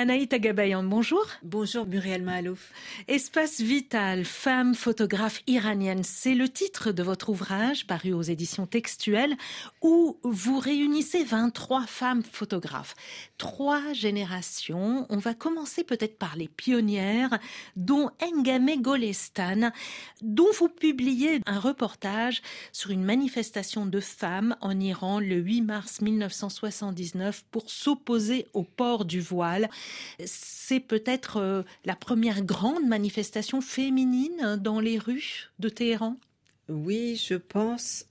Anaïta Gabayan, bonjour. Bonjour Muriel Mahalouf. Espace vital, femme photographe iranienne, c'est le titre de votre ouvrage paru aux éditions textuelles où vous réunissez 23 femmes photographes. Trois générations. On va commencer peut-être par les pionnières, dont Engame Golestan, dont vous publiez un reportage sur une manifestation de femmes en Iran le 8 mars 1979 pour s'opposer au port du voile. C'est peut-être euh, la première grande manifestation féminine dans les rues de Téhéran? Oui, je pense.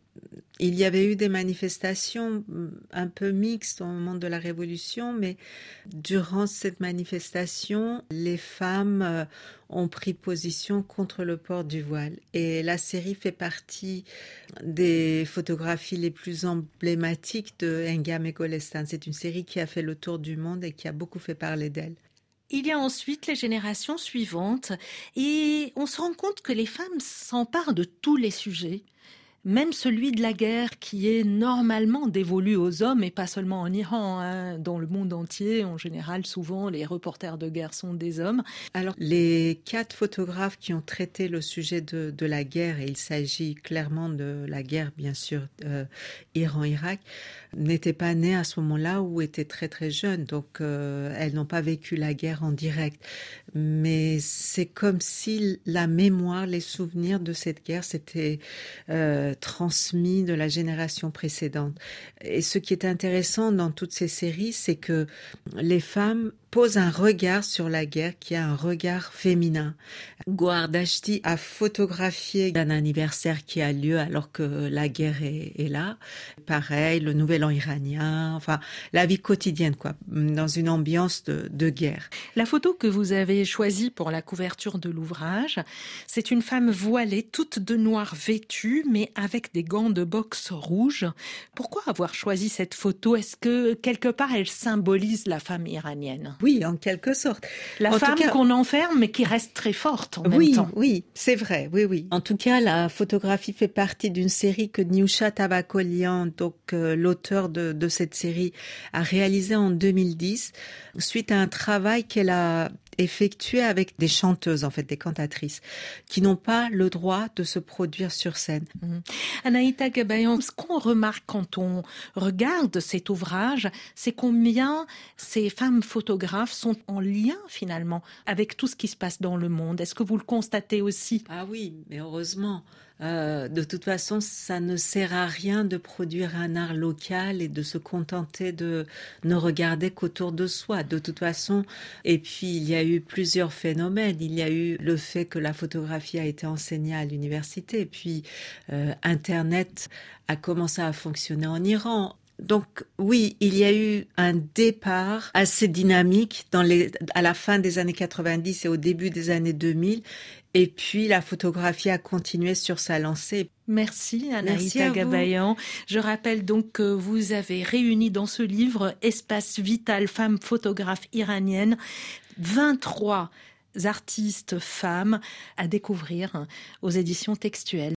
Il y avait eu des manifestations mm, un peu mixtes au moment de la Révolution, mais durant cette manifestation, les femmes euh, ont pris position contre le port du voile. Et la série fait partie des photographies les plus emblématiques de Engam et Golestan. C'est une série qui a fait le tour du monde et qui a beaucoup fait parler d'elle. Il y a ensuite les générations suivantes et on se rend compte que les femmes s'emparent de tous les sujets même celui de la guerre qui est normalement dévolu aux hommes et pas seulement en Iran, hein, dans le monde entier, en général, souvent les reporters de guerre sont des hommes. Alors les quatre photographes qui ont traité le sujet de, la guerre, et il s'agit clairement de la guerre, bien sûr, euh, Iran-Irak, n'étaient pas nées à ce moment-là ou étaient très très jeunes, donc euh, elles n'ont pas vécu la guerre en direct. Mais c'est comme si la mémoire, les souvenirs de cette guerre, c'était euh, transmis de la génération précédente. Et ce qui est intéressant dans toutes ces séries, c'est que les femmes pose un regard sur la guerre qui a un regard féminin. Guardashti a photographié un anniversaire qui a lieu alors que la guerre est, là. Pareil, le nouvel an iranien, enfin la vie quotidienne quoi, dans une ambiance de, de guerre. La photo que vous avez choisie pour la couverture de l'ouvrage, c'est une femme voilée, toute de noir vêtue, mais avec des gants de boxe rouges. Pourquoi avoir choisi cette photo? Est-ce que quelque part elle symbolise la femme iranienne? Oui, en quelque sorte. La femme qu'on enferme, mais qui reste très forte en oui, même temps. Oui, c'est vrai. Oui, oui. En tout cas, la photographie fait partie d'une série que Niusha Tabakolian, donc euh, l'auteur de, de cette série, a réalisée en 2010 suite à un travail qu'elle a effectué avec des chanteuses, en fait, des cantatrices, qui n'ont pas le droit de se produire sur scène. Mmh. Anaïta Gabayan, ce qu'on remarque quand on regarde cet ouvrage, c'est combien ces femmes photographes sont en lien finalement avec tout ce qui se passe dans le monde. Est-ce que vous le constatez aussi? Ah oui, mais heureusement. Euh, de toute façon, ça ne sert à rien de produire un art local et de se contenter de ne regarder qu'autour de soi. De toute façon, et puis il y a eu plusieurs phénomènes. Il y a eu le fait que la photographie a été enseignée à l'université, puis euh, Internet a commencé à fonctionner en Iran. Donc oui, il y a eu un départ assez dynamique dans les, à la fin des années 90 et au début des années 2000. Et puis la photographie a continué sur sa lancée. Merci Anaïta Gabayan. Je rappelle donc que vous avez réuni dans ce livre Espace vital femmes photographes iraniennes 23 artistes femmes à découvrir aux éditions textuelles.